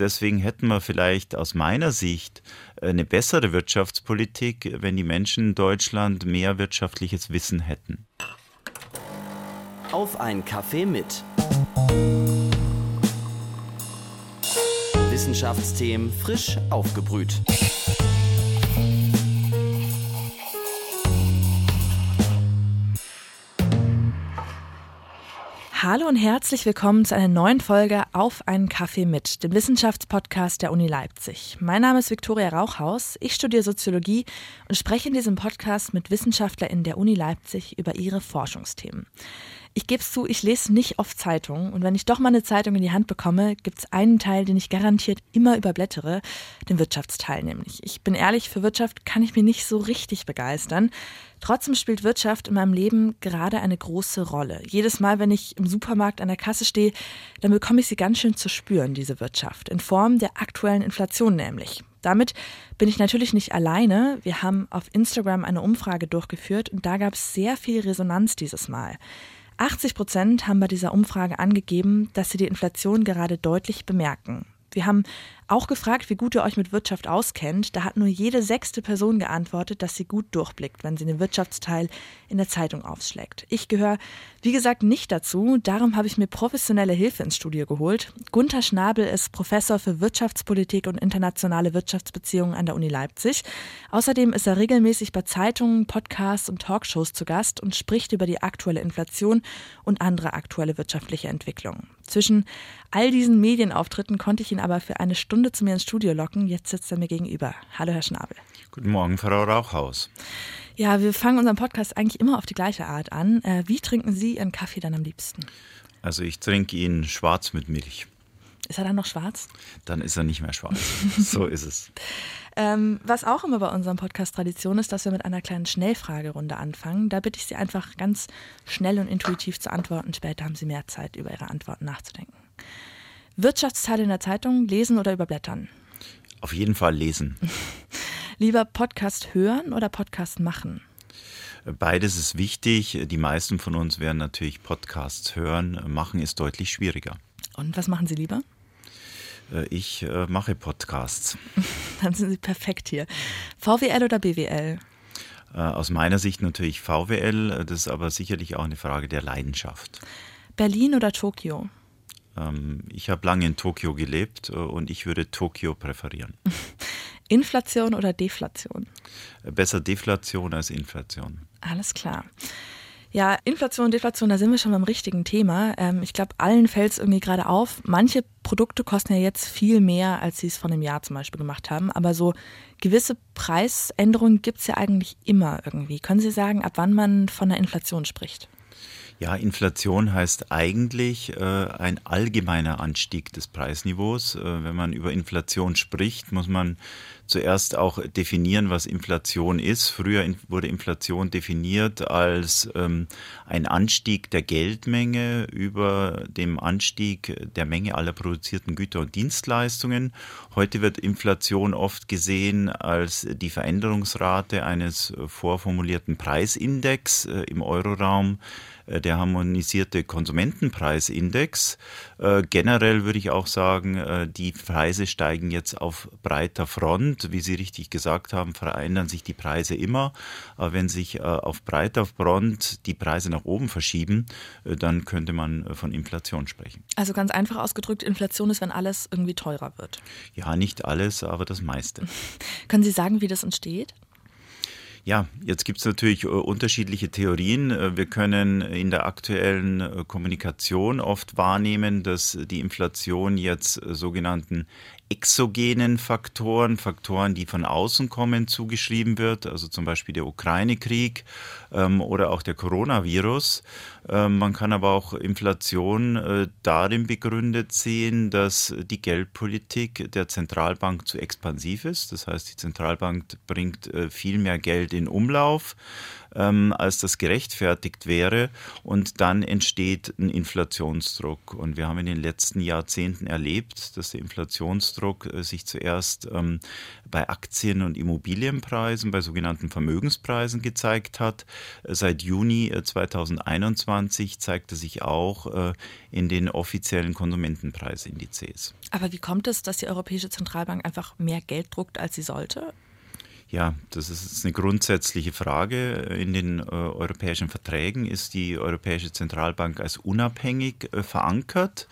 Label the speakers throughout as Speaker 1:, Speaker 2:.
Speaker 1: deswegen hätten wir vielleicht aus meiner Sicht eine bessere Wirtschaftspolitik, wenn die Menschen in Deutschland mehr wirtschaftliches Wissen hätten.
Speaker 2: Auf ein Kaffee mit. Wissenschaftsthemen frisch aufgebrüht.
Speaker 3: Hallo und herzlich willkommen zu einer neuen Folge Auf einen Kaffee mit, dem Wissenschaftspodcast der Uni Leipzig. Mein Name ist Viktoria Rauchhaus, ich studiere Soziologie und spreche in diesem Podcast mit WissenschaftlerInnen der Uni Leipzig über ihre Forschungsthemen. Ich gebe es zu, ich lese nicht oft Zeitungen und wenn ich doch mal eine Zeitung in die Hand bekomme, gibt es einen Teil, den ich garantiert immer überblättere, den Wirtschaftsteil nämlich. Ich bin ehrlich, für Wirtschaft kann ich mich nicht so richtig begeistern. Trotzdem spielt Wirtschaft in meinem Leben gerade eine große Rolle. Jedes Mal, wenn ich im Supermarkt an der Kasse stehe, dann bekomme ich sie ganz schön zu spüren, diese Wirtschaft, in Form der aktuellen Inflation nämlich. Damit bin ich natürlich nicht alleine. Wir haben auf Instagram eine Umfrage durchgeführt und da gab es sehr viel Resonanz dieses Mal. 80 Prozent haben bei dieser Umfrage angegeben, dass sie die Inflation gerade deutlich bemerken. Wir haben auch gefragt, wie gut ihr euch mit Wirtschaft auskennt. Da hat nur jede sechste Person geantwortet, dass sie gut durchblickt, wenn sie den Wirtschaftsteil in der Zeitung aufschlägt. Ich gehöre, wie gesagt, nicht dazu. Darum habe ich mir professionelle Hilfe ins Studio geholt. Gunther Schnabel ist Professor für Wirtschaftspolitik und internationale Wirtschaftsbeziehungen an der Uni Leipzig. Außerdem ist er regelmäßig bei Zeitungen, Podcasts und Talkshows zu Gast und spricht über die aktuelle Inflation und andere aktuelle wirtschaftliche Entwicklungen. Zwischen all diesen Medienauftritten konnte ich ihn aber für eine Stunde zu mir ins Studio locken. Jetzt sitzt er mir gegenüber. Hallo, Herr Schnabel.
Speaker 1: Guten Morgen, Frau Rauchhaus.
Speaker 3: Ja, wir fangen unseren Podcast eigentlich immer auf die gleiche Art an. Äh, wie trinken Sie Ihren Kaffee dann am liebsten?
Speaker 1: Also ich trinke ihn schwarz mit Milch.
Speaker 3: Ist er dann noch schwarz?
Speaker 1: Dann ist er nicht mehr schwarz. so ist es.
Speaker 3: Ähm, was auch immer bei unserem Podcast Tradition ist, dass wir mit einer kleinen Schnellfragerunde anfangen. Da bitte ich Sie einfach ganz schnell und intuitiv zu antworten. Später haben Sie mehr Zeit, über Ihre Antworten nachzudenken. Wirtschaftsteile in der Zeitung lesen oder überblättern?
Speaker 1: Auf jeden Fall lesen.
Speaker 3: Lieber Podcast hören oder Podcast machen?
Speaker 1: Beides ist wichtig. Die meisten von uns werden natürlich Podcasts hören. Machen ist deutlich schwieriger.
Speaker 3: Und was machen Sie lieber?
Speaker 1: Äh, ich äh, mache Podcasts.
Speaker 3: Dann sind Sie perfekt hier. VWL oder BWL?
Speaker 1: Äh, aus meiner Sicht natürlich VWL. Das ist aber sicherlich auch eine Frage der Leidenschaft.
Speaker 3: Berlin oder Tokio?
Speaker 1: Ähm, ich habe lange in Tokio gelebt und ich würde Tokio präferieren.
Speaker 3: Inflation oder Deflation?
Speaker 1: Besser Deflation als Inflation.
Speaker 3: Alles klar. Ja, Inflation, Deflation, da sind wir schon beim richtigen Thema. Ähm, ich glaube, allen fällt es irgendwie gerade auf. Manche Produkte kosten ja jetzt viel mehr, als sie es vor einem Jahr zum Beispiel gemacht haben. Aber so gewisse Preisänderungen gibt es ja eigentlich immer irgendwie. Können Sie sagen, ab wann man von der Inflation spricht?
Speaker 1: Ja, Inflation heißt eigentlich äh, ein allgemeiner Anstieg des Preisniveaus. Äh, wenn man über Inflation spricht, muss man zuerst auch definieren, was Inflation ist. Früher wurde Inflation definiert als ähm, ein Anstieg der Geldmenge über dem Anstieg der Menge aller produzierten Güter und Dienstleistungen. Heute wird Inflation oft gesehen als die Veränderungsrate eines vorformulierten Preisindex äh, im Euroraum äh, der harmonisierte Konsumentenpreisindex. Äh, generell würde ich auch sagen, äh, die Preise steigen jetzt auf breiter Front. Wie Sie richtig gesagt haben, verändern sich die Preise immer. Aber wenn sich auf breiter Front die Preise nach oben verschieben, dann könnte man von Inflation sprechen.
Speaker 3: Also ganz einfach ausgedrückt, Inflation ist, wenn alles irgendwie teurer wird.
Speaker 1: Ja, nicht alles, aber das meiste.
Speaker 3: Können Sie sagen, wie das entsteht?
Speaker 1: Ja, jetzt gibt es natürlich äh, unterschiedliche Theorien. Äh, wir können in der aktuellen äh, Kommunikation oft wahrnehmen, dass die Inflation jetzt sogenannten exogenen Faktoren, Faktoren, die von außen kommen, zugeschrieben wird, also zum Beispiel der Ukraine-Krieg ähm, oder auch der Coronavirus. Ähm, man kann aber auch Inflation äh, darin begründet sehen, dass die Geldpolitik der Zentralbank zu expansiv ist. Das heißt, die Zentralbank bringt äh, viel mehr Geld in Umlauf ähm, als das gerechtfertigt wäre. Und dann entsteht ein Inflationsdruck. Und wir haben in den letzten Jahrzehnten erlebt, dass der Inflationsdruck äh, sich zuerst ähm, bei Aktien- und Immobilienpreisen, bei sogenannten Vermögenspreisen gezeigt hat. Äh, seit Juni 2021 äh, zeigte sich auch äh, in den offiziellen Konsumentenpreisindizes.
Speaker 3: Aber wie kommt es, dass die Europäische Zentralbank einfach mehr Geld druckt, als sie sollte?
Speaker 1: Ja, das ist eine grundsätzliche Frage. In den äh, europäischen Verträgen ist die Europäische Zentralbank als unabhängig äh, verankert.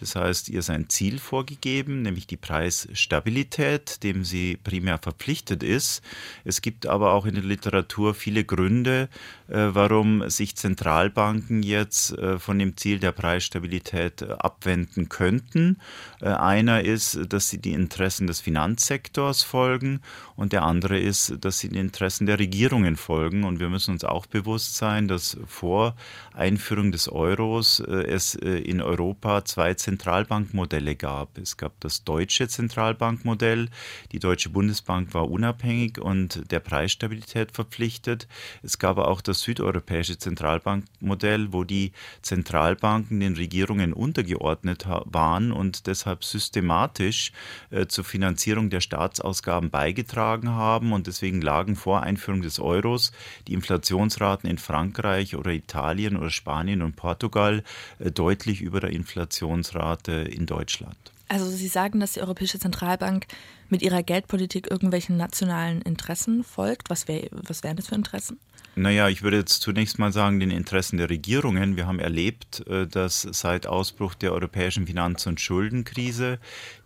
Speaker 1: Das heißt, ihr ist ein Ziel vorgegeben, nämlich die Preisstabilität, dem sie primär verpflichtet ist. Es gibt aber auch in der Literatur viele Gründe, äh, warum sich Zentralbanken jetzt äh, von dem Ziel der Preisstabilität äh, abwenden könnten. Einer ist, dass sie die Interessen des Finanzsektors folgen und der andere ist, dass sie den Interessen der Regierungen folgen. Und wir müssen uns auch bewusst sein, dass vor Einführung des Euros es in Europa zwei Zentralbankmodelle gab. Es gab das deutsche Zentralbankmodell. Die Deutsche Bundesbank war unabhängig und der Preisstabilität verpflichtet. Es gab auch das südeuropäische Zentralbankmodell, wo die Zentralbanken den Regierungen untergeordnet waren und deshalb systematisch äh, zur Finanzierung der Staatsausgaben beigetragen haben. Und deswegen lagen vor Einführung des Euros die Inflationsraten in Frankreich oder Italien oder Spanien und Portugal äh, deutlich über der Inflationsrate Inflationsrate in Deutschland.
Speaker 3: Also Sie sagen, dass die Europäische Zentralbank mit ihrer Geldpolitik irgendwelchen nationalen Interessen folgt. Was, wär, was wären das für Interessen?
Speaker 1: Naja, ich würde jetzt zunächst mal sagen, den Interessen der Regierungen. Wir haben erlebt, äh, dass seit Ausbruch der europäischen Finanz- und Schuldenkrise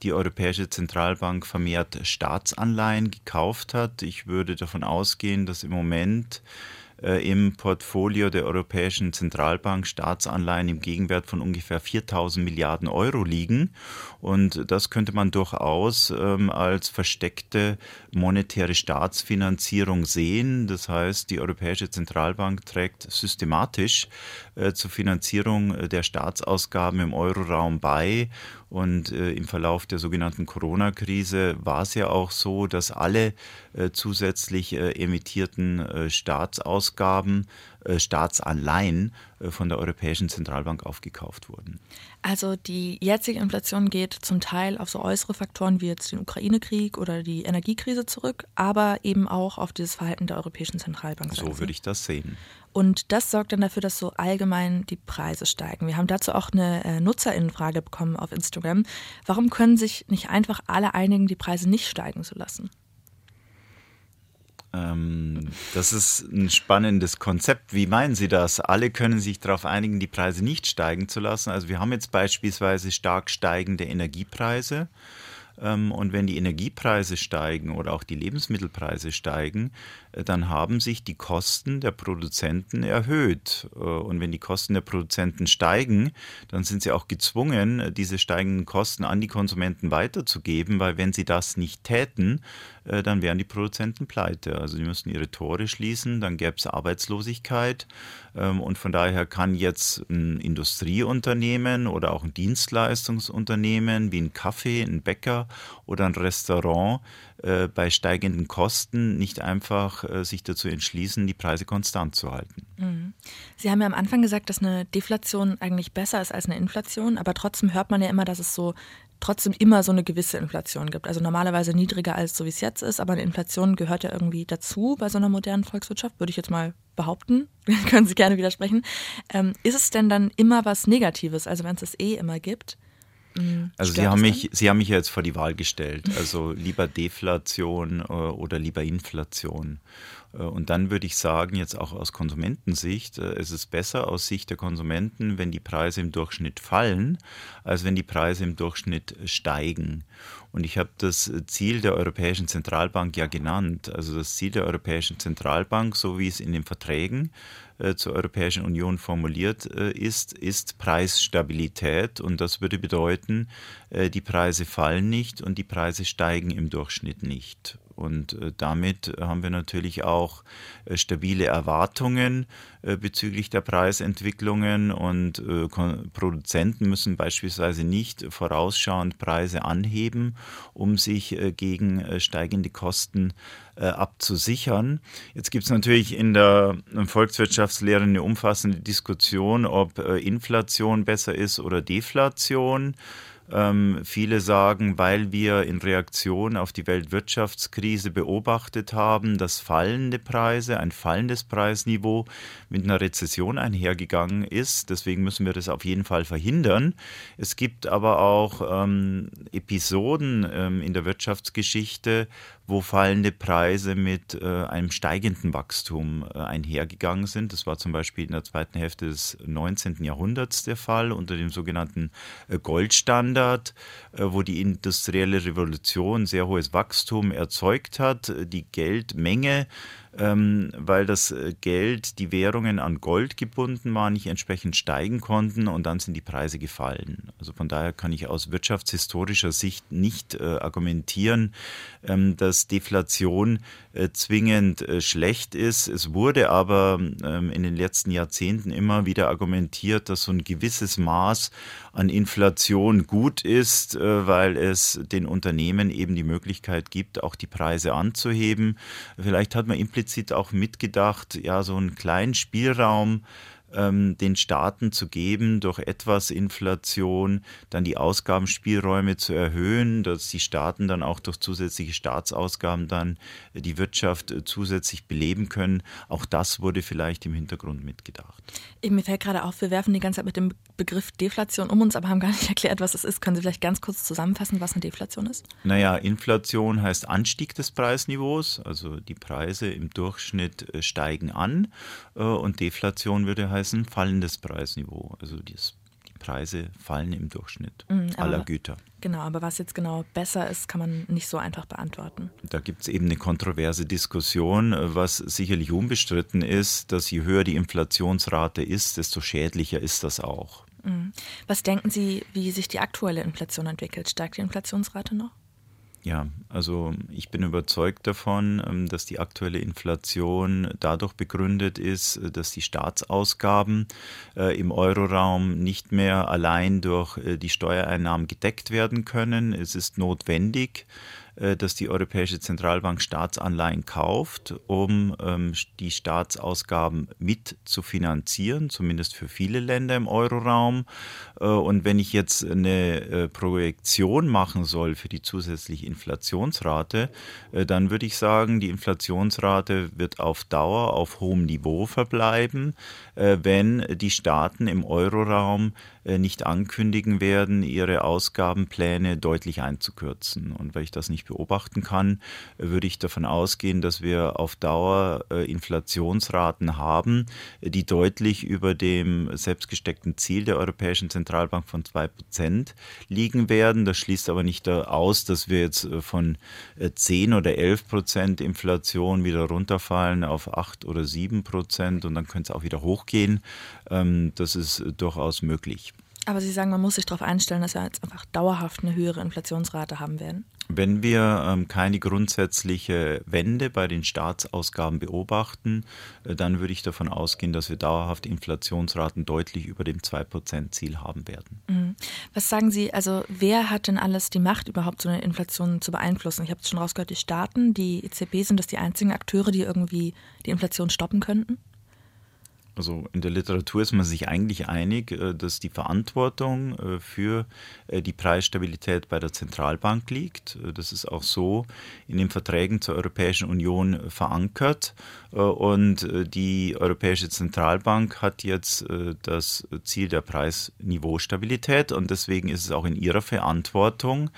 Speaker 1: die Europäische Zentralbank vermehrt Staatsanleihen gekauft hat. Ich würde davon ausgehen, dass im Moment im Portfolio der Europäischen Zentralbank Staatsanleihen im Gegenwert von ungefähr 4000 Milliarden Euro liegen. Und das könnte man durchaus ähm, als versteckte monetäre Staatsfinanzierung sehen. Das heißt, die Europäische Zentralbank trägt systematisch äh, zur Finanzierung äh, der Staatsausgaben im Euroraum bei. Und äh, im Verlauf der sogenannten Corona-Krise war es ja auch so, dass alle äh, zusätzlich äh, emittierten äh, Staatsausgaben, Staatsanleihen von der Europäischen Zentralbank aufgekauft wurden.
Speaker 3: Also die jetzige Inflation geht zum Teil auf so äußere Faktoren wie jetzt den Ukraine-Krieg oder die Energiekrise zurück, aber eben auch auf dieses Verhalten der Europäischen Zentralbank.
Speaker 1: So würde ich das sehen.
Speaker 3: Und das sorgt dann dafür, dass so allgemein die Preise steigen. Wir haben dazu auch eine äh, Nutzerinnenfrage bekommen auf Instagram. Warum können sich nicht einfach alle einigen, die Preise nicht steigen zu lassen?
Speaker 1: Ähm, das ist ein spannendes Konzept. Wie meinen Sie das? Alle können sich darauf einigen, die Preise nicht steigen zu lassen. Also wir haben jetzt beispielsweise stark steigende Energiepreise. Ähm, und wenn die Energiepreise steigen oder auch die Lebensmittelpreise steigen, dann haben sich die Kosten der Produzenten erhöht. Äh, und wenn die Kosten der Produzenten steigen, dann sind sie auch gezwungen, äh, diese steigenden Kosten an die Konsumenten weiterzugeben, weil wenn sie das nicht täten, dann wären die Produzenten pleite. Also die müssten ihre Tore schließen, dann gäbe es Arbeitslosigkeit. Ähm, und von daher kann jetzt ein Industrieunternehmen oder auch ein Dienstleistungsunternehmen wie ein Kaffee, ein Bäcker oder ein Restaurant äh, bei steigenden Kosten nicht einfach äh, sich dazu entschließen, die Preise konstant zu halten.
Speaker 3: Mhm. Sie haben ja am Anfang gesagt, dass eine Deflation eigentlich besser ist als eine Inflation, aber trotzdem hört man ja immer, dass es so trotzdem immer so eine gewisse Inflation gibt. Also normalerweise niedriger als so wie es jetzt ist, aber eine Inflation gehört ja irgendwie dazu bei so einer modernen Volkswirtschaft, würde ich jetzt mal behaupten. Können Sie gerne widersprechen. Ähm, ist es denn dann immer was Negatives, also wenn es es eh immer gibt?
Speaker 1: Mhm. Also Sie haben, mich, Sie haben mich jetzt vor die Wahl gestellt. Also lieber Deflation äh, oder lieber Inflation. Äh, und dann würde ich sagen, jetzt auch aus Konsumentensicht, äh, es ist besser aus Sicht der Konsumenten, wenn die Preise im Durchschnitt fallen, als wenn die Preise im Durchschnitt steigen. Und ich habe das Ziel der Europäischen Zentralbank ja genannt. Also das Ziel der Europäischen Zentralbank, so wie es in den Verträgen äh, zur Europäischen Union formuliert äh, ist, ist Preisstabilität. Und das würde bedeuten, äh, die Preise fallen nicht und die Preise steigen im Durchschnitt nicht. Und damit haben wir natürlich auch stabile Erwartungen bezüglich der Preisentwicklungen und Produzenten müssen beispielsweise nicht vorausschauend Preise anheben, um sich gegen steigende Kosten abzusichern. Jetzt gibt es natürlich in der Volkswirtschaftslehre eine umfassende Diskussion, ob Inflation besser ist oder Deflation. Ähm, viele sagen, weil wir in Reaktion auf die Weltwirtschaftskrise beobachtet haben, dass fallende Preise, ein fallendes Preisniveau mit einer Rezession einhergegangen ist. Deswegen müssen wir das auf jeden Fall verhindern. Es gibt aber auch ähm, Episoden ähm, in der Wirtschaftsgeschichte, wo fallende Preise mit äh, einem steigenden Wachstum äh, einhergegangen sind. Das war zum Beispiel in der zweiten Hälfte des 19. Jahrhunderts der Fall unter dem sogenannten äh, Goldstandard, wo die industrielle Revolution sehr hohes Wachstum erzeugt hat. Die Geldmenge ähm, weil das äh, Geld, die Währungen an Gold gebunden waren, nicht entsprechend steigen konnten und dann sind die Preise gefallen. Also von daher kann ich aus wirtschaftshistorischer Sicht nicht äh, argumentieren, ähm, dass Deflation äh, zwingend äh, schlecht ist. Es wurde aber ähm, in den letzten Jahrzehnten immer wieder argumentiert, dass so ein gewisses Maß an Inflation gut ist, äh, weil es den Unternehmen eben die Möglichkeit gibt, auch die Preise anzuheben. Vielleicht hat man implizit auch mitgedacht, ja, so einen kleinen Spielraum ähm, den Staaten zu geben, durch etwas Inflation dann die Ausgabenspielräume zu erhöhen, dass die Staaten dann auch durch zusätzliche Staatsausgaben dann die Wirtschaft äh, zusätzlich beleben können. Auch das wurde vielleicht im Hintergrund mitgedacht.
Speaker 3: Mir fällt gerade auf, wir werfen die ganze Zeit mit dem Begriff Deflation um uns, aber haben gar nicht erklärt, was es ist. Können Sie vielleicht ganz kurz zusammenfassen, was eine Deflation ist?
Speaker 1: Naja, Inflation heißt Anstieg des Preisniveaus, also die Preise im Durchschnitt äh, steigen an äh, und Deflation würde heißen, ein fallendes Preisniveau. Also die Preise fallen im Durchschnitt mhm, aller Güter.
Speaker 3: Genau, aber was jetzt genau besser ist, kann man nicht so einfach beantworten.
Speaker 1: Da gibt es eben eine kontroverse Diskussion, was sicherlich unbestritten ist, dass je höher die Inflationsrate ist, desto schädlicher ist das auch.
Speaker 3: Mhm. Was denken Sie, wie sich die aktuelle Inflation entwickelt? Steigt die Inflationsrate noch?
Speaker 1: Ja, also ich bin überzeugt davon, ähm, dass die aktuelle Inflation dadurch begründet ist, dass die Staatsausgaben äh, im Euroraum nicht mehr allein durch äh, die Steuereinnahmen gedeckt werden können. Es ist notwendig, äh, dass die Europäische Zentralbank Staatsanleihen kauft, um ähm, die Staatsausgaben mit zu finanzieren, zumindest für viele Länder im Euroraum. Äh, und wenn ich jetzt eine äh, Projektion machen soll für die zusätzliche Inflationsrate, dann würde ich sagen, die Inflationsrate wird auf Dauer auf hohem Niveau verbleiben, wenn die Staaten im Euroraum nicht ankündigen werden, ihre Ausgabenpläne deutlich einzukürzen. Und weil ich das nicht beobachten kann, würde ich davon ausgehen, dass wir auf Dauer äh, Inflationsraten haben, die deutlich über dem selbstgesteckten Ziel der Europäischen Zentralbank von 2% liegen werden. Das schließt aber nicht aus, dass wir jetzt äh, von 10 äh, oder 11% Inflation wieder runterfallen auf 8 oder 7% und dann könnte es auch wieder hochgehen. Ähm, das ist durchaus möglich.
Speaker 3: Aber Sie sagen, man muss sich darauf einstellen, dass wir jetzt einfach dauerhaft eine höhere Inflationsrate haben werden?
Speaker 1: Wenn wir ähm, keine grundsätzliche Wende bei den Staatsausgaben beobachten, äh, dann würde ich davon ausgehen, dass wir dauerhaft Inflationsraten deutlich über dem 2%-Ziel haben werden.
Speaker 3: Mhm. Was sagen Sie, also wer hat denn alles die Macht, überhaupt so eine Inflation zu beeinflussen? Ich habe es schon rausgehört, die Staaten, die EZB, sind das die einzigen Akteure, die irgendwie die Inflation stoppen könnten?
Speaker 1: Also in der Literatur ist man sich eigentlich einig, äh, dass die Verantwortung äh, für äh, die Preisstabilität bei der Zentralbank liegt. Das ist auch so in den Verträgen zur Europäischen Union verankert. Und die Europäische Zentralbank hat jetzt das Ziel der Preisniveaustabilität und deswegen ist es auch in ihrer Verantwortung,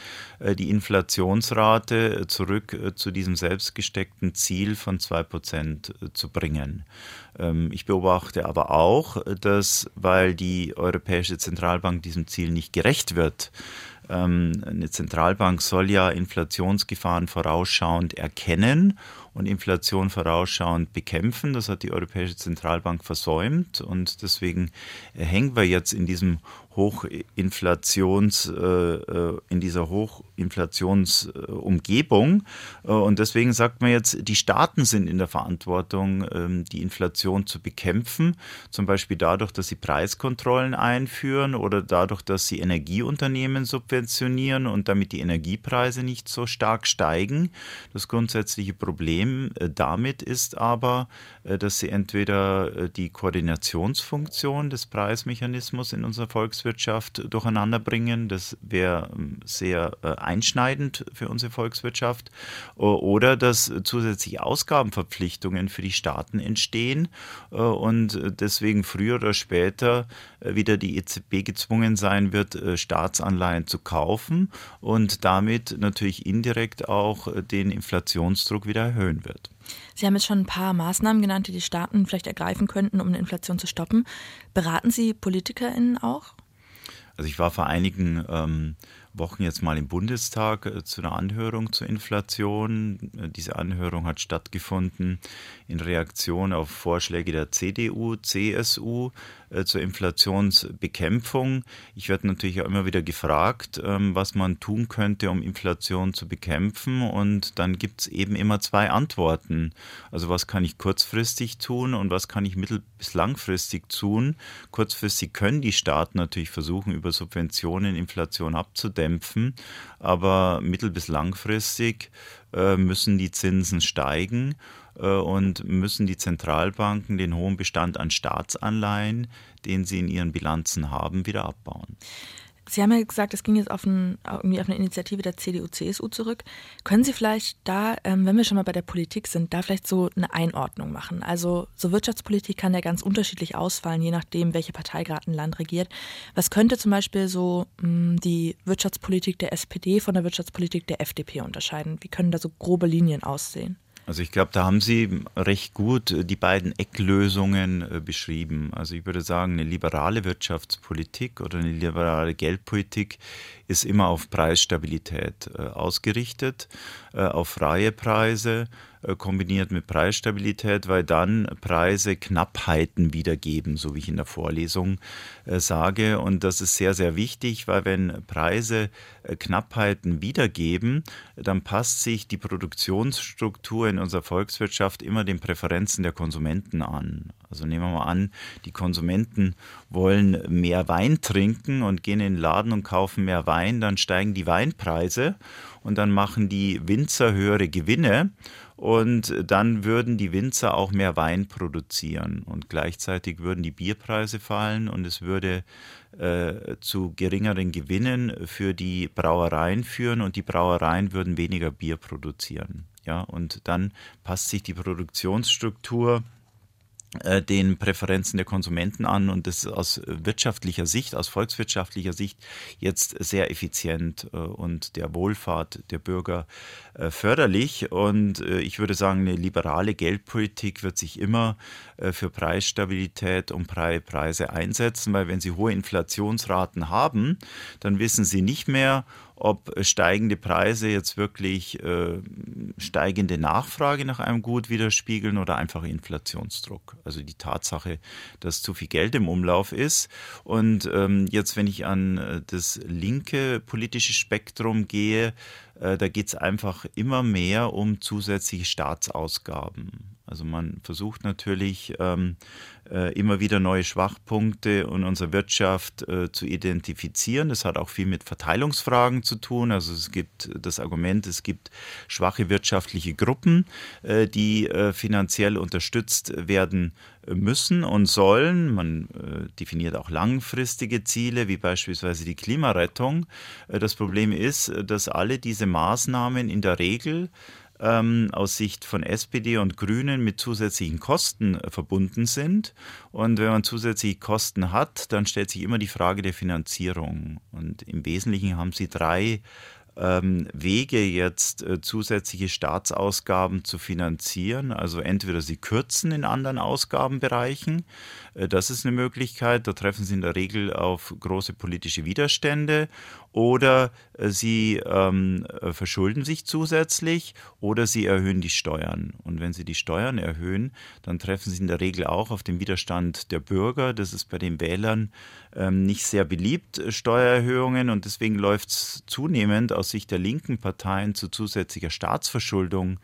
Speaker 1: die Inflationsrate zurück zu diesem selbstgesteckten Ziel von 2% zu bringen. Ähm, ich beobachte aber auch, dass, weil die Europäische Zentralbank diesem Ziel nicht gerecht wird, ähm, eine Zentralbank soll ja Inflationsgefahren vorausschauend erkennen und Inflation vorausschauend bekämpfen. Das hat die Europäische Zentralbank versäumt und deswegen hängen wir jetzt in diesem Hochinflations, äh, äh, in dieser Hochinflationsumgebung. Äh, und deswegen sagt man jetzt, die Staaten sind in der Verantwortung, ähm, die Inflation zu bekämpfen. Zum Beispiel dadurch, dass sie Preiskontrollen einführen oder dadurch, dass sie Energieunternehmen subventionieren und damit die Energiepreise nicht so stark steigen. Das grundsätzliche Problem damit ist aber, dass sie entweder die Koordinationsfunktion des Preismechanismus in unserer Volkswirtschaft Volkswirtschaft durcheinander bringen. Das wäre ähm, sehr äh, einschneidend für unsere Volkswirtschaft. Oder dass zusätzliche Ausgabenverpflichtungen für die Staaten entstehen äh, und deswegen früher oder später äh, wieder die EZB gezwungen sein wird, Staatsanleihen zu kaufen und damit natürlich indirekt auch den Inflationsdruck wieder erhöhen wird.
Speaker 3: Sie haben jetzt schon ein paar Maßnahmen genannt, die die Staaten vielleicht ergreifen könnten, um eine Inflation zu stoppen. Beraten Sie PolitikerInnen auch?
Speaker 1: Also ich war vor einigen ähm, Wochen jetzt mal im Bundestag äh, zu einer Anhörung zur Inflation. Äh, diese Anhörung hat stattgefunden in Reaktion auf Vorschläge der CDU, CSU zur Inflationsbekämpfung. Ich werde natürlich auch immer wieder gefragt, ähm, was man tun könnte, um Inflation zu bekämpfen. Und dann gibt es eben immer zwei Antworten. Also was kann ich kurzfristig tun und was kann ich mittel- bis langfristig tun. Kurzfristig können die Staaten natürlich versuchen, über Subventionen Inflation abzudämpfen. Aber mittel- bis langfristig äh, müssen die Zinsen steigen. Äh, und müssen die Zentralbanken den hohen Bestand an Staatsanleihen, den sie in ihren Bilanzen haben, wieder abbauen.
Speaker 3: Sie haben ja gesagt, es ging jetzt auf, ein, auf eine Initiative der CDU-CSU zurück. Können Sie vielleicht da, ähm, wenn wir schon mal bei der Politik sind, da vielleicht so eine Einordnung machen? Also so Wirtschaftspolitik kann ja ganz unterschiedlich ausfallen, je nachdem, welche Partei gerade ein Land regiert. Was könnte zum Beispiel so mh, hm, die Wirtschaftspolitik der SPD von der Wirtschaftspolitik der FDP unterscheiden? Wie können da so grobe Linien aussehen?
Speaker 1: Also ich glaube, da haben Sie recht gut äh, die beiden Ecklösungen äh, beschrieben. Also ich würde sagen, eine liberale Wirtschaftspolitik oder eine liberale Geldpolitik ist immer auf Preisstabilität äh, ausgerichtet, auf freie Preise kombiniert mit Preisstabilität, weil dann Preise Knappheiten wiedergeben, so wie ich in der Vorlesung äh, sage. Und das ist sehr, sehr wichtig, weil wenn Preise äh, Knappheiten wiedergeben, dann passt sich die Produktionsstruktur in unserer Volkswirtschaft immer den Präferenzen der Konsumenten an. Also nehmen wir mal an, die Konsumenten wollen mehr Wein trinken und gehen in den Laden und kaufen mehr Wein, dann steigen die Weinpreise und dann machen die Winzer höhere Gewinne. Und dann würden die Winzer auch mehr Wein produzieren. Und gleichzeitig würden die Bierpreise fallen. Und es würde äh, zu geringeren Gewinnen für die Brauereien führen. Und die Brauereien würden weniger Bier produzieren. Ja, und dann passt sich die Produktionsstruktur den Präferenzen der Konsumenten an und das ist aus wirtschaftlicher Sicht, aus volkswirtschaftlicher Sicht jetzt sehr effizient äh, und der Wohlfahrt der Bürger äh, förderlich. Und ich würde sagen, eine liberale Geldpolitik wird sich immer für Preisstabilität und Preise einsetzen, weil wenn Sie hohe Inflationsraten haben, dann wissen Sie nicht mehr, ob steigende Preise jetzt wirklich äh, steigende Nachfrage nach einem Gut widerspiegeln oder einfach Inflationsdruck. Also die Tatsache, dass zu viel Geld im Umlauf ist. Und ähm, jetzt, wenn ich an äh, das linke politische Spektrum gehe, äh, da geht es einfach immer mehr um zusätzliche Staatsausgaben. Also man versucht natürlich ähm, äh, immer wieder neue Schwachpunkte in unserer Wirtschaft äh, zu identifizieren. Das hat auch viel mit Verteilungsfragen zu tun. Also es gibt das Argument, es gibt schwache wirtschaftliche Gruppen, äh, die äh, finanziell unterstützt werden müssen und sollen. Man äh, definiert auch langfristige Ziele, wie beispielsweise die Klimarettung. Äh, das Problem ist, dass alle diese Maßnahmen in der Regel ähm, aus Sicht von SPD und Grünen mit zusätzlichen Kosten äh, verbunden sind. Und wenn man zusätzliche Kosten hat, dann stellt sich immer die Frage der Finanzierung. Und im Wesentlichen haben sie drei ähm, Wege, jetzt äh, zusätzliche Staatsausgaben zu finanzieren. Also entweder sie kürzen in anderen Ausgabenbereichen, äh, das ist eine Möglichkeit, da treffen sie in der Regel auf große politische Widerstände, oder äh, sie ähm, äh, verschulden sich zusätzlich oder sie erhöhen die Steuern. Und wenn sie die Steuern erhöhen, dann treffen sie in der Regel auch auf den Widerstand der Bürger. Das ist bei den Wählern ähm, nicht sehr beliebt, äh, Steuererhöhungen. Und deswegen läuft es zunehmend aus Sicht der linken Parteien zu zusätzlicher Staatsverschuldung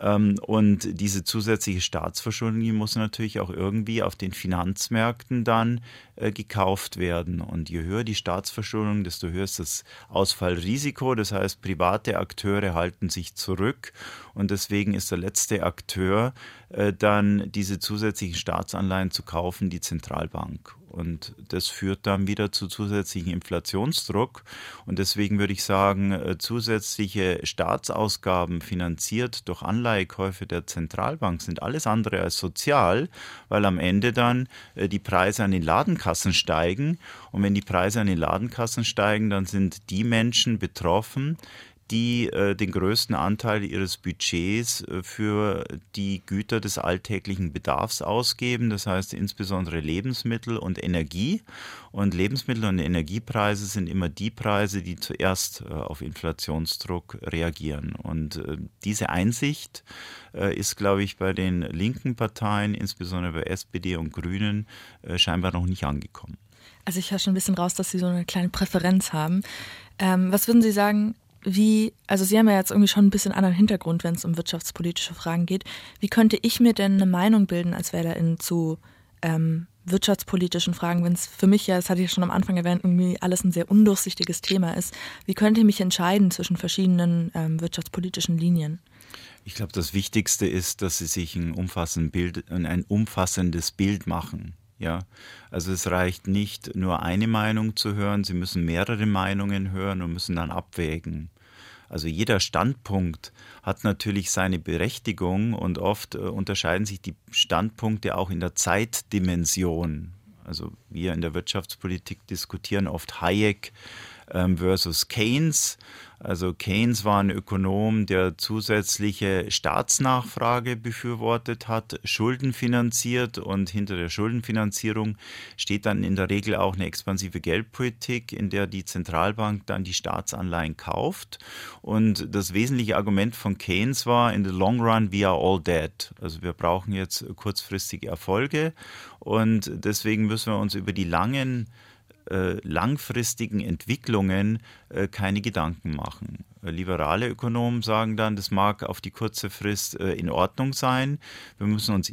Speaker 1: und diese zusätzliche Staatsverschuldung muss natürlich auch irgendwie auf den Finanzmärkten dann äh, gekauft werden. Und je höher die Staatsverschuldung, desto höher ist das Ausfallrisiko. Das heißt, private Akteure halten sich zurück und deswegen ist der letzte Akteur dann diese zusätzlichen Staatsanleihen zu kaufen, die Zentralbank. Und das führt dann wieder zu zusätzlichem Inflationsdruck. Und deswegen würde ich sagen, äh, zusätzliche Staatsausgaben finanziert durch Anleihekäufe der Zentralbank sind alles andere als sozial, weil am Ende dann äh, die Preise an den Ladenkassen steigen. Und wenn die Preise an den Ladenkassen steigen, dann sind die Menschen betroffen, die äh, den größten Anteil ihres Budgets äh, für die Güter des alltäglichen Bedarfs ausgeben, das heißt insbesondere Lebensmittel und Energie. Und Lebensmittel und Energiepreise sind immer die Preise, die zuerst äh, auf Inflationsdruck reagieren. Und äh, diese Einsicht äh, ist, glaube ich, bei den linken Parteien, insbesondere bei SPD und Grünen, scheinbar noch nicht angekommen.
Speaker 3: Also ich höre schon ein bisschen raus, dass Sie so eine kleine Präferenz haben. Ähm, was würden Sie sagen, wie, also Sie haben ja jetzt irgendwie schon ein bisschen anderen Hintergrund, wenn es um wirtschaftspolitische Fragen geht. Wie könnte ich mir denn eine Meinung bilden als Wählerin zu ähm, wirtschaftspolitischen Fragen, wenn es für mich ja, das hatte ich schon am Anfang erwähnt, irgendwie alles ein sehr undurchsichtiges Thema ist? Wie könnte ich mich entscheiden zwischen verschiedenen ähm, wirtschaftspolitischen Linien?
Speaker 1: Ich glaube, das Wichtigste ist, dass Sie sich ein, umfassend Bild, ein umfassendes Bild machen. Ja, also es reicht nicht nur eine Meinung zu hören, Sie müssen mehrere Meinungen hören und müssen dann abwägen. Also jeder Standpunkt hat natürlich seine Berechtigung und oft äh, unterscheiden sich die Standpunkte auch in der Zeitdimension. Also wir in der Wirtschaftspolitik diskutieren oft Hayek versus Keynes. Also Keynes war ein Ökonom, der zusätzliche Staatsnachfrage befürwortet hat, Schulden finanziert und hinter der Schuldenfinanzierung steht dann in der Regel auch eine expansive Geldpolitik, in der die Zentralbank dann die Staatsanleihen kauft. Und das wesentliche Argument von Keynes war, in the long run we are all dead. Also wir brauchen jetzt kurzfristige Erfolge und deswegen müssen wir uns über die langen langfristigen Entwicklungen äh, keine Gedanken machen. Äh, liberale Ökonomen sagen dann, das mag auf die kurze Frist in Ordnung sein. Wir müssen uns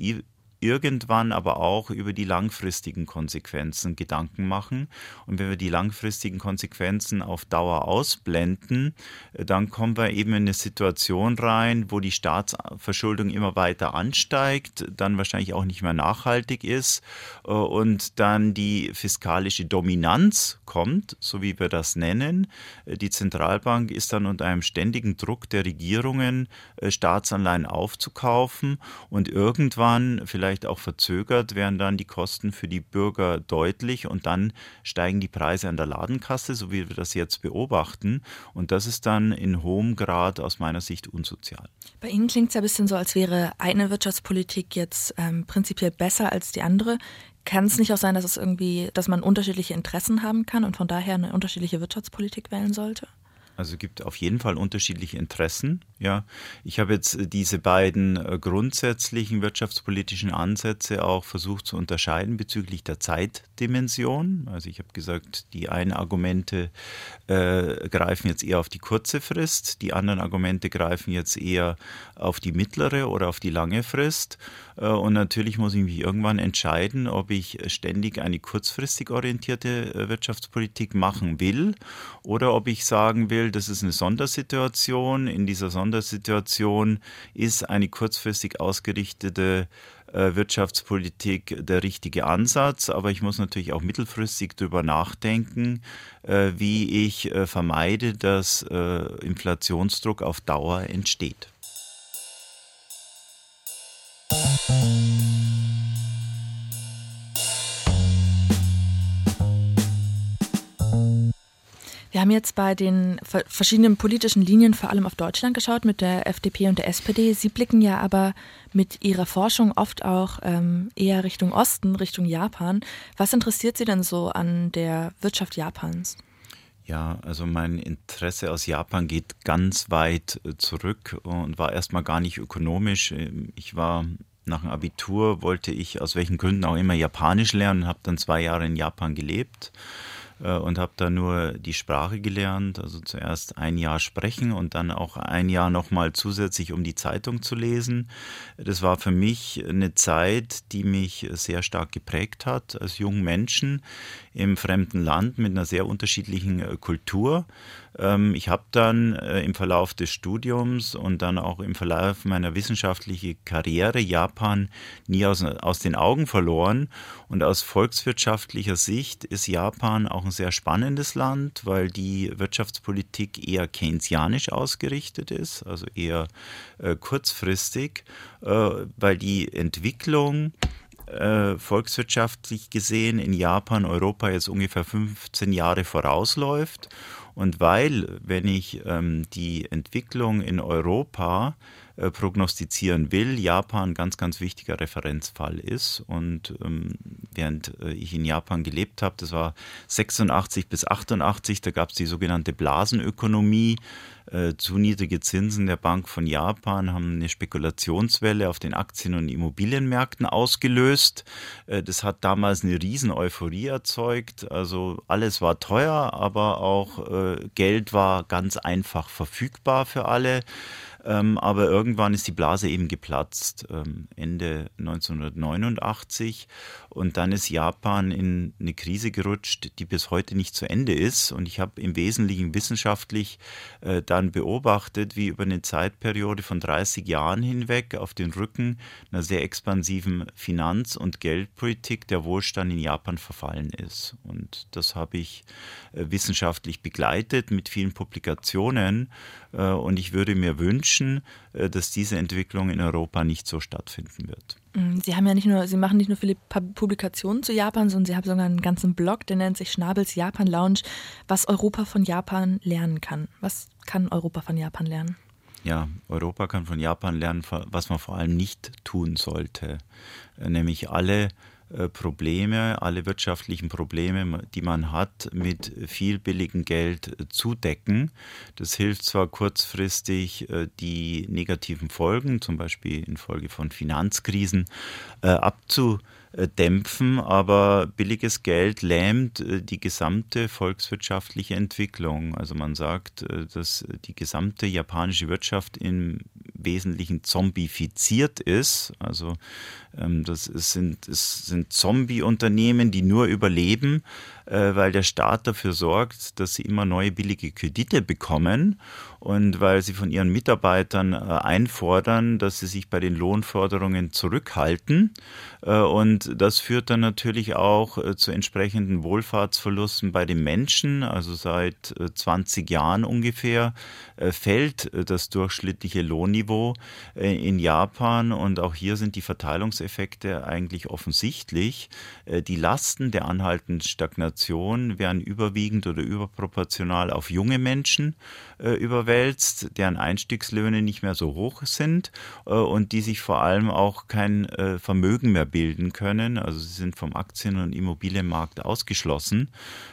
Speaker 1: irgendwann aber auch über die langfristigen Konsequenzen Gedanken machen. Und wenn wir die langfristigen Konsequenzen auf Dauer ausblenden, äh, dann kommen wir eben in eine Situation rein, wo die Staatsverschuldung immer weiter ansteigt, dann wahrscheinlich auch nicht mehr nachhaltig ist äh, und dann die fiskalische Dominanz kommt, so wie wir das nennen. Äh, die Zentralbank ist dann unter einem ständigen Druck der Regierungen, Staatsanleihen aufzukaufen und irgendwann vielleicht vielleicht auch verzögert, werden dann die Kosten für die Bürger deutlich und dann steigen die Preise an der Ladenkasse, so wie wir das jetzt beobachten. Und das ist dann in hohem Grad aus meiner Sicht unsozial.
Speaker 3: Bei Ihnen klingt es ja ein bisschen so, als wäre eine Wirtschaftspolitik jetzt ähm, prinzipiell besser als die andere. Kann es nicht auch sein, dass es irgendwie, dass man unterschiedliche Interessen haben kann und von daher eine unterschiedliche Wirtschaftspolitik wählen sollte?
Speaker 1: Also es gibt auf jeden Fall unterschiedliche Interessen. Ja, ich habe jetzt äh, diese beiden äh, grundsätzlichen wirtschaftspolitischen Ansätze auch versucht zu unterscheiden bezüglich der Zeitdimension. Also ich habe gesagt, die einen Argumente äh, greifen jetzt eher auf die kurze Frist, die anderen Argumente greifen jetzt eher auf die mittlere oder auf die lange Frist. Äh, und natürlich muss ich mich irgendwann entscheiden, ob ich ständig eine kurzfristig orientierte äh, Wirtschaftspolitik machen will oder ob ich sagen will, das ist eine Sondersituation. In dieser Sondersituation ist eine kurzfristig ausgerichtete äh, Wirtschaftspolitik der richtige Ansatz, aber ich muss natürlich auch mittelfristig darüber nachdenken, wie ich vermeide, dass Inflationsdruck auf Dauer entsteht.
Speaker 3: Haben jetzt bei den verschiedenen politischen Linien vor allem auf Deutschland geschaut mit der FDP und der SPD. Sie blicken ja aber mit Ihrer Forschung oft auch ähm, eher Richtung Osten, Richtung Japan. Was interessiert Sie denn so an der Wirtschaft Japans?
Speaker 1: Ja, also mein Interesse aus Japan geht ganz weit äh, zurück und war erstmal gar nicht ökonomisch. Ähm, ich war nach dem Abitur, wollte ich aus welchen Gründen auch immer Japanisch lernen, habe dann zwei Jahre in Japan gelebt und habe da nur die Sprache gelernt. Also zuerst ein Jahr sprechen und dann auch ein Jahr nochmal zusätzlich, um die Zeitung zu lesen. Das war für mich eine Zeit, die mich sehr stark geprägt hat als jungen Menschen im fremden Land mit einer sehr unterschiedlichen äh, Kultur. Ähm, ich habe dann äh, im Verlauf des Studiums und dann auch im Verlauf meiner wissenschaftlichen Karriere Japan nie aus, aus den Augen verloren. Und aus volkswirtschaftlicher Sicht ist Japan auch ein sehr spannendes Land, weil die Wirtschaftspolitik eher keynesianisch ausgerichtet ist, also eher äh, kurzfristig, äh, weil die Entwicklung äh, volkswirtschaftlich gesehen in Japan Europa jetzt ungefähr 15 Jahre vorausläuft und weil, wenn ich ähm, die Entwicklung in Europa äh, prognostizieren will, Japan ganz, ganz wichtiger Referenzfall ist. Und ähm, während äh, ich in Japan gelebt habe, das war 86 bis 88, da gab es die sogenannte Blasenökonomie. Äh, zu niedrige Zinsen der Bank von Japan haben eine Spekulationswelle auf den Aktien- und Immobilienmärkten ausgelöst. Äh, das hat damals eine riesen Euphorie erzeugt. Also alles war teuer, aber auch äh, Geld war ganz einfach verfügbar für alle. Ähm, aber irgendwann ist die Blase eben geplatzt, ähm, Ende 1989. Und dann ist Japan in eine Krise gerutscht, die bis heute nicht zu Ende ist. Und ich habe im Wesentlichen wissenschaftlich äh, dann beobachtet, wie über eine Zeitperiode von 30 Jahren hinweg auf den Rücken einer sehr expansiven Finanz- und Geldpolitik der Wohlstand in Japan verfallen ist. Und das habe ich äh, wissenschaftlich begleitet mit vielen Publikationen. Äh, und ich würde mir wünschen, äh, dass diese Entwicklung in Europa nicht so stattfinden wird.
Speaker 3: Mm, Sie haben ja nicht nur, Sie machen nicht nur viele Publikationen zu Japan, sondern Sie haben sogar einen ganzen Blog, der nennt sich Schnabels Japan Lounge, was Europa von Japan lernen kann. Was kann Europa von Japan lernen?
Speaker 1: Ja, Europa kann von Japan lernen, was man vor allem nicht tun sollte, äh, nämlich alle Probleme, alle wirtschaftlichen Probleme, die man hat, mit viel billigem Geld äh, zudecken. Das hilft zwar kurzfristig, äh, die negativen Folgen, zum Beispiel infolge von Finanzkrisen, abzudämpfen, aber billiges Geld lähmt die gesamte volkswirtschaftliche Entwicklung. Also man sagt, dass die gesamte japanische Wirtschaft im Wesentlichen zombifiziert ist. Also ähm, das sind, es sind Zombie-Unternehmen, die nur überleben, äh, weil der Staat dafür sorgt, dass sie immer neue billige Kredite bekommen und weil sie von ihren Mitarbeitern äh, einfordern, dass sie sich bei den Lohnforderungen zurückhalten. Äh, und das führt dann natürlich auch zu entsprechenden Wohlfahrtsverlusten bei den Menschen. Also seit 20 Jahren ungefähr fällt das durchschnittliche Lohnniveau in Japan und auch hier sind die Verteilungseffekte eigentlich offensichtlich. Äh, die Lasten der anhaltenden Stagnation werden überwiegend oder überproportional auf junge Menschen äh, überwälzt, deren Einstiegslöhne nicht mehr so hoch sind äh, und die sich vor allem auch kein Vermögen mehr bilden können. Also sie sind vom Aktien- und Immobilienmarkt ausgeschlossen.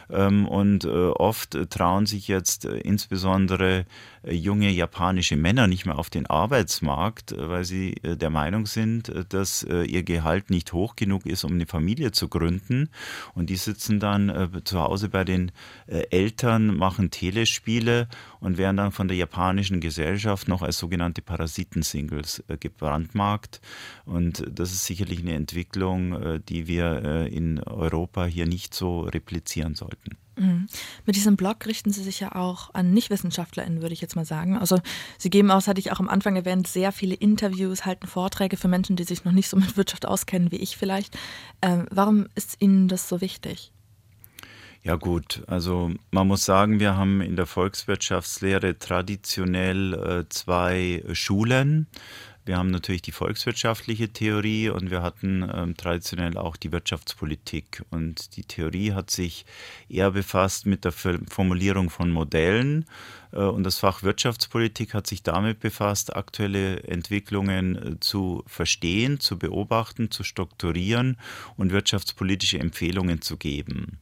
Speaker 1: Ähm, und oft trauen sich jetzt insbesondere junge japanische Männer nicht mehr auf den Arbeitsmarkt, weil sie der Meinung sind, dass ihr Gehalt nicht hoch genug ist, um eine Familie zu gründen. Und die sitzen dann äh, zu Hause bei den äh, Eltern, machen Telespiele und werden dann von der japanischen Gesellschaft noch als sogenannte Parasitensingles äh, gebrandmarkt. Und das ist sicherlich eine Entwicklung, äh, die wir äh, in Europa hier nicht so replizieren sollten.
Speaker 3: Mhm. Mit diesem Blog richten Sie sich ja auch an NichtwissenschaftlerInnen, würde ich jetzt mal sagen. Also Sie geben aus, hatte ich auch am Anfang erwähnt, sehr viele Interviews, halten Vorträge für Menschen, die sich noch nicht so mit Wirtschaft auskennen wie ich vielleicht. Ähm, warum ist Ihnen das so wichtig?
Speaker 1: Ja gut, also man muss sagen, wir haben in der Volkswirtschaftslehre traditionell äh, zwei Schulen. Wir haben natürlich die volkswirtschaftliche Theorie und wir hatten ähm, traditionell auch die Wirtschaftspolitik. Und die Theorie hat sich eher befasst mit der Formulierung von Modellen äh, und das Fach Wirtschaftspolitik hat sich damit befasst, aktuelle Entwicklungen äh, zu verstehen, zu beobachten, zu strukturieren und wirtschaftspolitische Empfehlungen zu geben.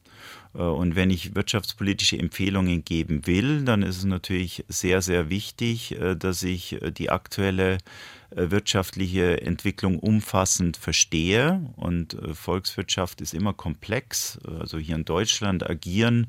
Speaker 1: Äh, und wenn ich wirtschaftspolitische Empfehlungen geben will, dann ist es natürlich sehr, sehr wichtig, äh, dass ich die aktuelle wirtschaftliche Entwicklung umfassend verstehe. Und Volkswirtschaft ist immer komplex. Also hier in Deutschland agieren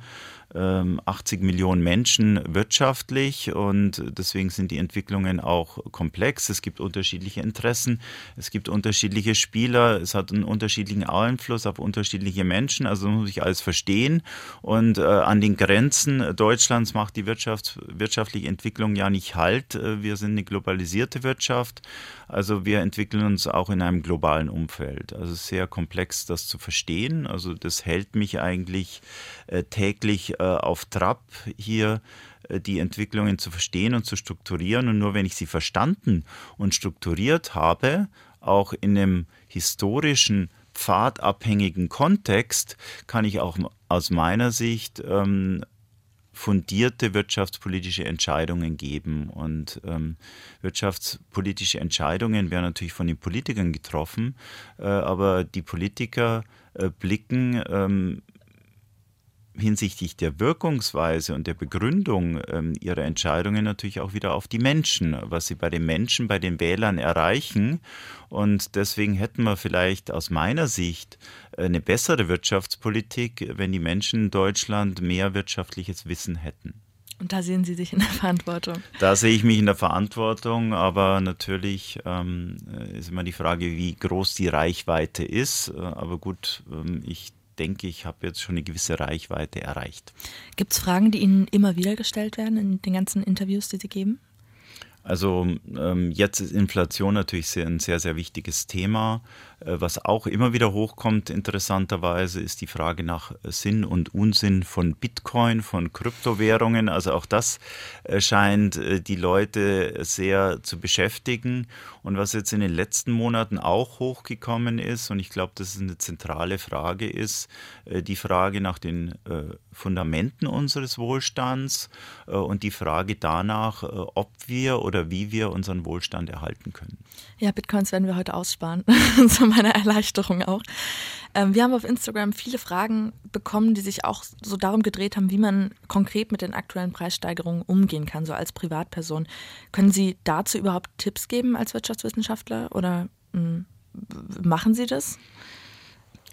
Speaker 1: 80 ähm, Millionen Menschen wirtschaftlich und deswegen sind die Entwicklungen auch komplex. Es gibt unterschiedliche Interessen, es gibt unterschiedliche Spieler, es hat einen unterschiedlichen Einfluss auf unterschiedliche Menschen, also muss ich alles verstehen. Und äh, an den Grenzen Deutschlands macht die Wirtschafts wirtschaftliche Entwicklung ja nicht Halt. Äh, wir sind eine globalisierte Wirtschaft, also wir entwickeln uns auch in einem globalen Umfeld. Also sehr komplex, das zu verstehen. Also das hält mich eigentlich äh, täglich äh, auf Trab, hier äh, die Entwicklungen zu verstehen und zu strukturieren. Und nur wenn ich sie verstanden und strukturiert habe, auch in einem historischen, pfadabhängigen Kontext, kann ich auch aus meiner Sicht ähm, fundierte wirtschaftspolitische Entscheidungen geben. Und ähm, wirtschaftspolitische Entscheidungen werden natürlich von den Politikern getroffen, äh, aber die Politiker äh, blicken ähm, hinsichtlich der Wirkungsweise und der Begründung ähm, ihrer Entscheidungen natürlich auch wieder auf die Menschen, was sie bei den Menschen, bei den Wählern erreichen. Und deswegen hätten wir vielleicht aus meiner Sicht äh, eine bessere Wirtschaftspolitik, wenn die Menschen in Deutschland mehr wirtschaftliches Wissen hätten.
Speaker 3: Und da sehen Sie sich in der Verantwortung.
Speaker 1: Da sehe ich mich in der Verantwortung, aber natürlich ähm, ist immer die Frage, wie groß die Reichweite ist. Äh, aber gut, ähm, ich denke, ich habe jetzt schon eine gewisse Reichweite erreicht.
Speaker 3: Gibt es Fragen, die Ihnen immer wieder gestellt werden in den ganzen Interviews, die Sie geben?
Speaker 1: Also ähm, jetzt ist Inflation natürlich sehr, ein sehr, sehr wichtiges Thema. Äh, was auch immer wieder hochkommt, interessanterweise, ist die Frage nach Sinn und Unsinn von Bitcoin, von Kryptowährungen. Also auch das äh, scheint äh, die Leute sehr zu beschäftigen. Und was jetzt in den letzten Monaten auch hochgekommen ist, und ich glaube, das ist eine zentrale Frage, ist die Frage nach den Fundamenten unseres Wohlstands und die Frage danach, ob wir oder wie wir unseren Wohlstand erhalten können.
Speaker 3: Ja, Bitcoins werden wir heute aussparen. meiner Erleichterung auch. Ähm, wir haben auf Instagram viele Fragen bekommen, die sich auch so darum gedreht haben, wie man konkret mit den aktuellen Preissteigerungen umgehen kann, so als Privatperson. Können Sie dazu überhaupt Tipps geben als Wirtschaftswissenschaftler oder mh, hm, machen Sie das?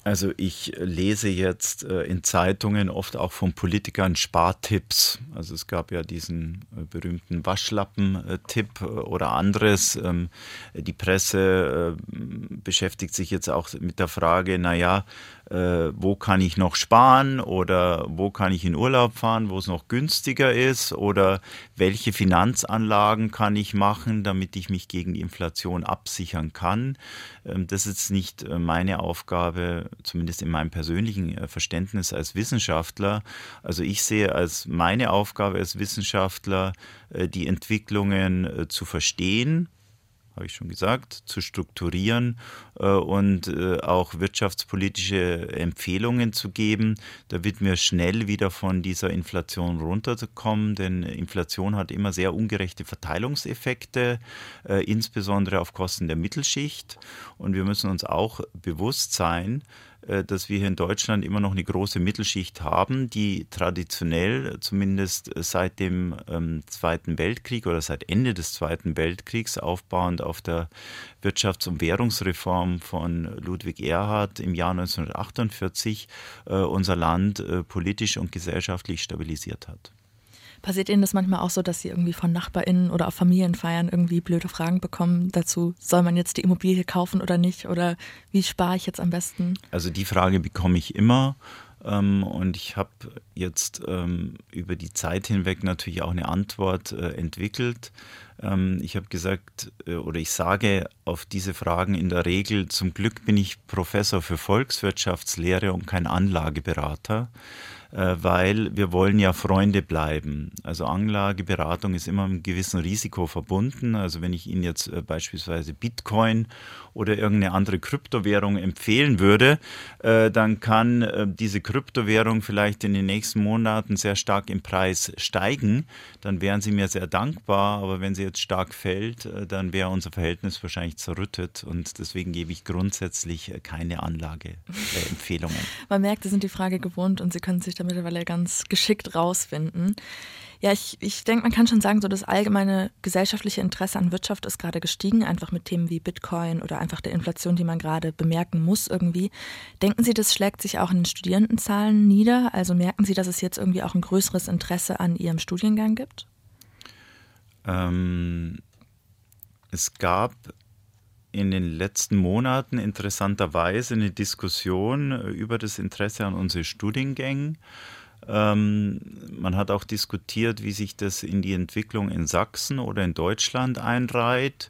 Speaker 1: Also ich lese jetzt äh, in Zeitungen oft auch von Politikern Spartipps. Also es gab ja diesen äh, berühmten Waschlappen-Tipp äh, oder anderes. Ähm, die Presse beschäftigt sich jetzt auch mit der Frage, naja, äh, wo kann ich noch sparen oder wo kann ich in Urlaub fahren, wo es noch günstiger ist oder welche Finanzanlagen kann ich machen, damit ich mich gegen Inflation absichern kann. Ähm, das ist nicht äh, meine Aufgabe, zumindest in meinem persönlichen äh, Verständnis als Wissenschaftler. Also ich sehe als meine Aufgabe als Wissenschaftler, äh, die Entwicklungen zu verstehen habe ich schon gesagt, zu strukturieren äh, und äh, auch wirtschaftspolitische Empfehlungen zu geben, damit wir schnell wieder von dieser Inflation runterkommen. Denn Inflation hat immer sehr ungerechte Verteilungseffekte, äh, insbesondere auf Kosten der Mittelschicht. Und wir müssen uns auch bewusst sein, dass wir hier in Deutschland immer noch eine große Mittelschicht haben, die traditionell, zumindest seit dem ähm, Zweiten Weltkrieg oder seit Ende des Zweiten Weltkriegs, aufbauend auf der Wirtschafts- und Währungsreform von Ludwig Erhard im Jahr 1948, äh, unser Land äh, politisch und gesellschaftlich stabilisiert hat.
Speaker 3: Passiert Ihnen das manchmal auch so, dass Sie irgendwie von NachbarInnen oder auf Familienfeiern irgendwie blöde Fragen bekommen dazu, soll man jetzt die Immobilie kaufen oder nicht? Oder wie spare ich jetzt am besten?
Speaker 1: Also die Frage bekomme ich immer. Ähm, und ich habe jetzt ähm, über die Zeit hinweg natürlich auch eine Antwort äh, entwickelt. Ähm, ich habe gesagt äh, oder ich sage auf diese Fragen in der Regel, zum Glück bin ich Professor für Volkswirtschaftslehre und kein Anlageberater. Äh, weil wir wollen ja Freunde bleiben. Also Anlageberatung ist immer mit einem gewissen Risiko verbunden. Also wenn ich Ihnen jetzt äh, beispielsweise Bitcoin oder irgendeine andere Kryptowährung empfehlen würde, äh, dann kann diese Kryptowährung vielleicht in den nächsten Monaten sehr stark im Preis steigen. Dann wären Sie mir sehr dankbar. Aber wenn Sie jetzt stark fällt, äh, dann wäre unser Verhältnis wahrscheinlich zerrüttet. Und deswegen gebe ich grundsätzlich äh, keine Anlageempfehlungen.
Speaker 3: Man merkt, Sie sind die Frage gewohnt und Sie können sich da mittlerweile ganz geschickt rausfinden. Ja, ich, ich denke, man kann schon sagen, so das allgemeine gesellschaftliche Interesse an Wirtschaft ist gerade gestiegen, einfach mit Themen wie Bitcoin oder einfach der Inflation, die man gerade bemerken muss irgendwie. Denken Sie, das schlägt sich auch in den Studierendenzahlen nieder? Also merken Sie, dass es jetzt irgendwie auch ein größeres Interesse an Ihrem Studiengang gibt?
Speaker 1: Ähm, es gab in den letzten Monaten interessanterweise eine Diskussion über das Interesse an unseren Studiengängen. Ähm, man hat auch diskutiert, wie sich das in die Entwicklung in Sachsen oder in Deutschland einreiht.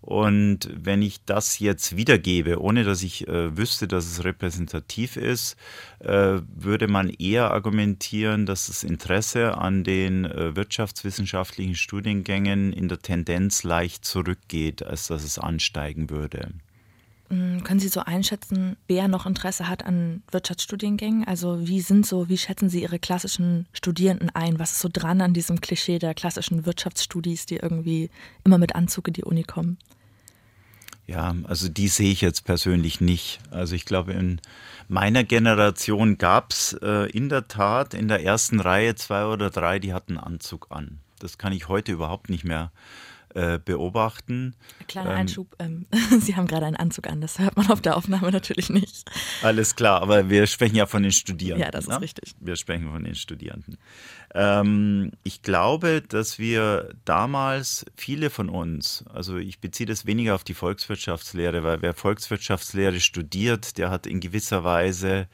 Speaker 1: Und wenn ich das jetzt wiedergebe, ohne dass ich äh, wüsste, dass es repräsentativ ist, äh, würde man eher argumentieren, dass das Interesse an den äh, wirtschaftswissenschaftlichen Studiengängen in der Tendenz leicht zurückgeht, als dass es ansteigen würde.
Speaker 3: Mm, können Sie so einschätzen, wer noch Interesse hat an Wirtschaftsstudiengängen? Also wie sind so, wie schätzen Sie Ihre klassischen Studierenden ein? Was ist so dran an diesem Klischee der klassischen Wirtschaftsstudis, die irgendwie immer mit Anzug in die Uni kommen?
Speaker 1: Ja, also die sehe ich jetzt persönlich nicht. Also ich glaube, in meiner Generation gab es äh, in der Tat in der ersten Reihe zwei oder drei, die hatten Anzug an. Das kann ich heute überhaupt nicht mehr äh, beobachten.
Speaker 3: Kleiner ähm, Einschub, ähm, Sie haben gerade einen Anzug an, das hört man auf der Aufnahme natürlich nicht.
Speaker 1: Alles klar, aber wir sprechen ja von den Studierenden.
Speaker 3: Ja, das ist
Speaker 1: ne?
Speaker 3: richtig.
Speaker 1: Wir sprechen von den Studierenden. Ähm, ich glaube, dass wir damals, viele von uns, also ich beziehe das weniger auf die Volkswirtschaftslehre, weil wer Volkswirtschaftslehre studiert, der hat in gewisser Weise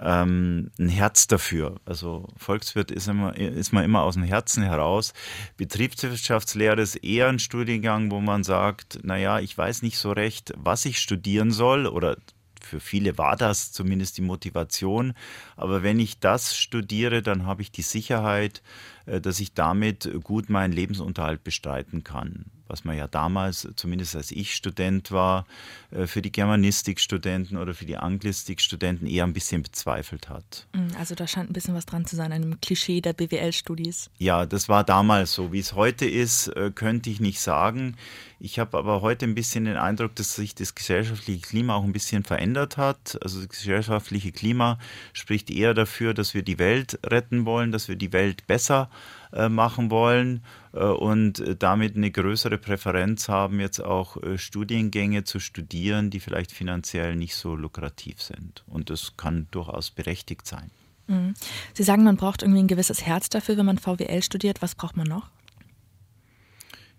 Speaker 1: ähm, ein Herz dafür. Also Volkswirt ist, immer, ist man immer aus dem Herzen heraus. Betriebswirtschaftslehre ist eher ein Studiengang, wo man sagt, naja, ich weiß nicht so recht, was ich studieren soll oder für viele war das zumindest die Motivation. Aber wenn ich das studiere, dann habe ich die Sicherheit, äh, dass ich damit gut meinen Lebensunterhalt bestreiten kann was man ja damals, zumindest als ich Student war, äh, für die Germanistikstudenten oder für die Anglistikstudenten eher ein bisschen bezweifelt hat.
Speaker 3: Mm, also da scheint ein bisschen was dran zu sein, einem Klischee der BWL-Studis.
Speaker 1: Ja, das war damals so. Wie es heute ist, äh, könnte ich nicht sagen. Ich habe aber heute ein bisschen den Eindruck, dass sich das gesellschaftliche Klima auch ein bisschen verändert hat. Also das gesellschaftliche Klima spricht eher dafür, dass wir die Welt retten wollen, dass wir die Welt besser äh, machen wollen äh, und damit eine größere Präferenz haben, jetzt auch äh, Studiengänge zu studieren, die vielleicht finanziell nicht so lukrativ sind. Und das kann durchaus berechtigt sein.
Speaker 3: Mhm. Sie sagen, man braucht irgendwie ein gewisses Herz dafür, wenn man VWL studiert. Was braucht man noch?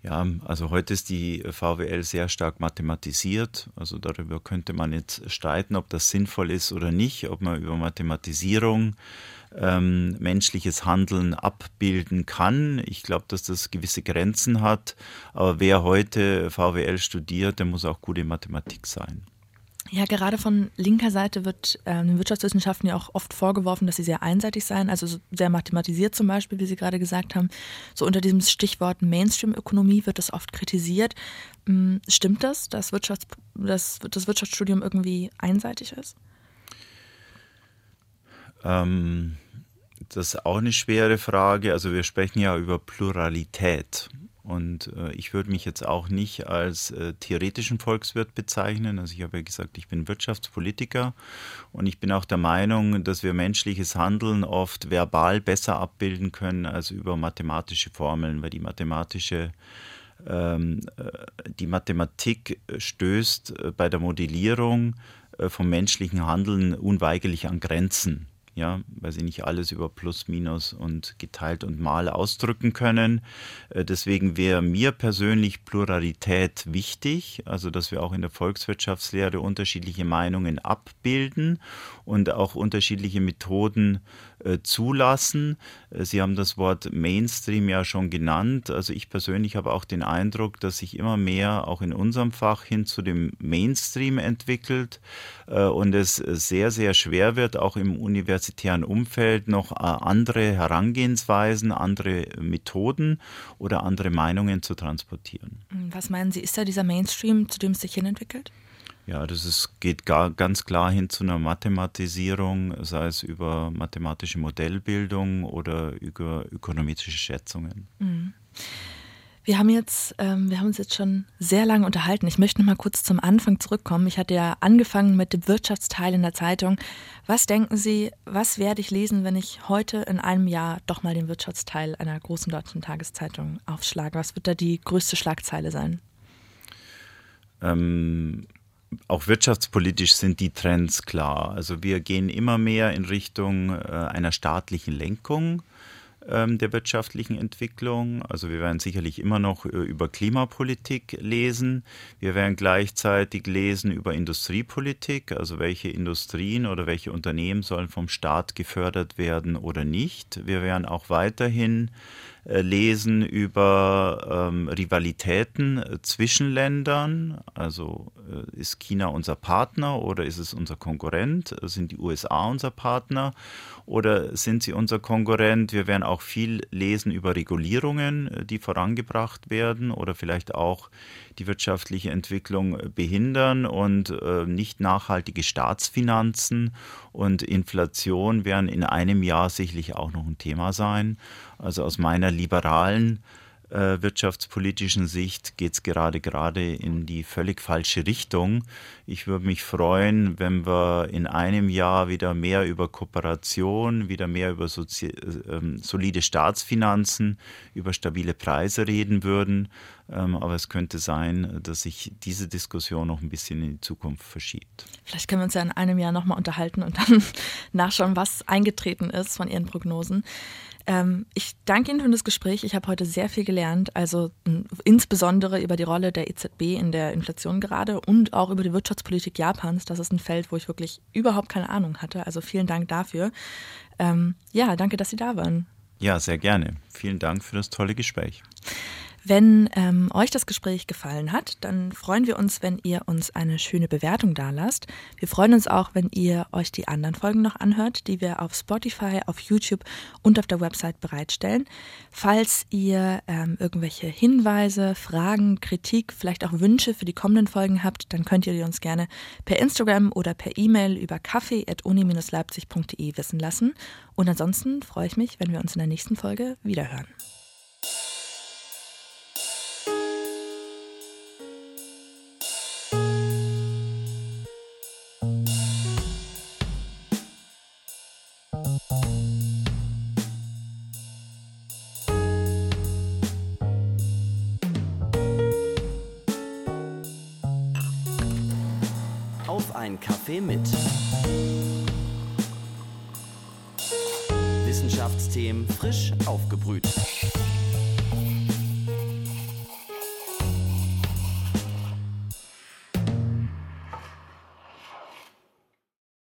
Speaker 1: Ja, also heute ist die VWL sehr stark mathematisiert. Also darüber könnte man jetzt streiten, ob das sinnvoll ist oder nicht, ob man über Mathematisierung ähm, menschliches Handeln abbilden kann. Ich glaube, dass das gewisse Grenzen hat. Aber wer heute VWL studiert, der muss auch gut in Mathematik sein.
Speaker 3: Ja, gerade von linker Seite wird äh, den Wirtschaftswissenschaften ja auch oft vorgeworfen, dass sie sehr einseitig seien, also sehr mathematisiert zum Beispiel, wie Sie gerade gesagt haben. So unter diesem Stichwort Mainstream-Ökonomie wird das oft kritisiert. Ähm, stimmt das, dass, Wirtschafts-, dass das Wirtschaftsstudium irgendwie einseitig ist?
Speaker 1: Ähm, das ist auch eine schwere Frage. Also wir sprechen ja über Pluralität. Und äh, ich würde mich jetzt auch nicht als äh, theoretischen Volkswirt bezeichnen. Also ich habe ja gesagt, ich bin Wirtschaftspolitiker und ich bin auch der Meinung, dass wir menschliches Handeln oft verbal besser abbilden können als über mathematische Formeln, weil die mathematische ähm, äh, die Mathematik stößt äh, bei der Modellierung äh, vom menschlichen Handeln unweigerlich an Grenzen ja, weil sie nicht alles über Plus, Minus und geteilt und mal ausdrücken können. Äh, deswegen wäre mir persönlich Pluralität wichtig, also dass wir auch in der Volkswirtschaftslehre unterschiedliche Meinungen abbilden und auch unterschiedliche Methoden zulassen. Äh, sie haben das Wort Mainstream ja schon genannt. Also ich persönlich habe auch den Eindruck, dass sich immer mehr auch in unserem Fach hin zu dem Mainstream entwickelt äh, und es sehr, sehr schwer wird, auch im universitären Umfeld noch andere Herangehensweisen, andere Methoden oder andere Meinungen zu transportieren.
Speaker 3: Was meinen Sie, ist da dieser Mainstream, zu dem es sich hin entwickelt?
Speaker 1: Ja, das ist, geht gar, ganz klar hin zu einer Mathematisierung, sei es über mathematische Modellbildung oder über ökonometrische Schätzungen. Mhm.
Speaker 3: Wir haben jetzt, ähm, wir haben uns jetzt schon sehr lange unterhalten. Ich möchte noch mal kurz zum Anfang zurückkommen. Ich hatte ja angefangen mit dem Wirtschaftsteil in der Zeitung. Was denken Sie, was werde ich lesen, wenn ich heute in einem Jahr doch mal den Wirtschaftsteil einer großen deutschen Tageszeitung aufschlage? Was wird da die größte Schlagzeile sein?
Speaker 1: Ähm, auch wirtschaftspolitisch sind die Trends klar. Also wir gehen immer mehr in Richtung äh, einer staatlichen Lenkung ähm, der wirtschaftlichen Entwicklung. Also wir werden sicherlich immer noch äh, über Klimapolitik lesen. Wir werden gleichzeitig lesen über Industriepolitik, also welche Industrien oder welche Unternehmen sollen vom Staat gefördert werden oder nicht. Wir werden auch weiterhin lesen über ähm, Rivalitäten äh, zwischen Ländern. Also äh, ist China unser Partner oder ist es unser Konkurrent? Sind die USA unser Partner oder sind sie unser Konkurrent? Wir werden auch viel lesen über Regulierungen, die vorangebracht werden oder vielleicht auch die wirtschaftliche Entwicklung behindern und äh, nicht nachhaltige Staatsfinanzen und Inflation werden in einem Jahr sicherlich auch noch ein Thema sein. Also aus meiner liberalen äh, wirtschaftspolitischen Sicht geht es gerade gerade in die völlig falsche Richtung. Ich würde mich freuen, wenn wir in einem Jahr wieder mehr über Kooperation, wieder mehr über äh, solide Staatsfinanzen, über stabile Preise reden würden. Ähm, aber es könnte sein, dass sich diese Diskussion noch ein bisschen in die Zukunft verschiebt.
Speaker 3: Vielleicht können wir uns ja in einem Jahr nochmal unterhalten und dann nachschauen, was eingetreten ist von Ihren Prognosen. Ähm, ich danke Ihnen für das Gespräch. Ich habe heute sehr viel gelernt, also insbesondere über die Rolle der EZB in der Inflation gerade und auch über die Wirtschaftspolitik Japans. Das ist ein Feld, wo ich wirklich überhaupt keine Ahnung hatte. Also vielen Dank dafür. Ähm, ja, danke, dass Sie da waren.
Speaker 1: Ja, sehr gerne. Vielen Dank für das tolle Gespräch.
Speaker 3: Wenn ähm, euch das Gespräch gefallen hat, dann freuen wir uns, wenn ihr uns eine schöne Bewertung dalasst. Wir freuen uns auch, wenn ihr euch die anderen Folgen noch anhört, die wir auf Spotify, auf YouTube und auf der Website bereitstellen. Falls ihr ähm, irgendwelche Hinweise, Fragen, Kritik, vielleicht auch Wünsche für die kommenden Folgen habt, dann könnt ihr die uns gerne per Instagram oder per E-Mail über kaffee.uni-leipzig.de wissen lassen. Und ansonsten freue ich mich, wenn wir uns in der nächsten Folge wiederhören.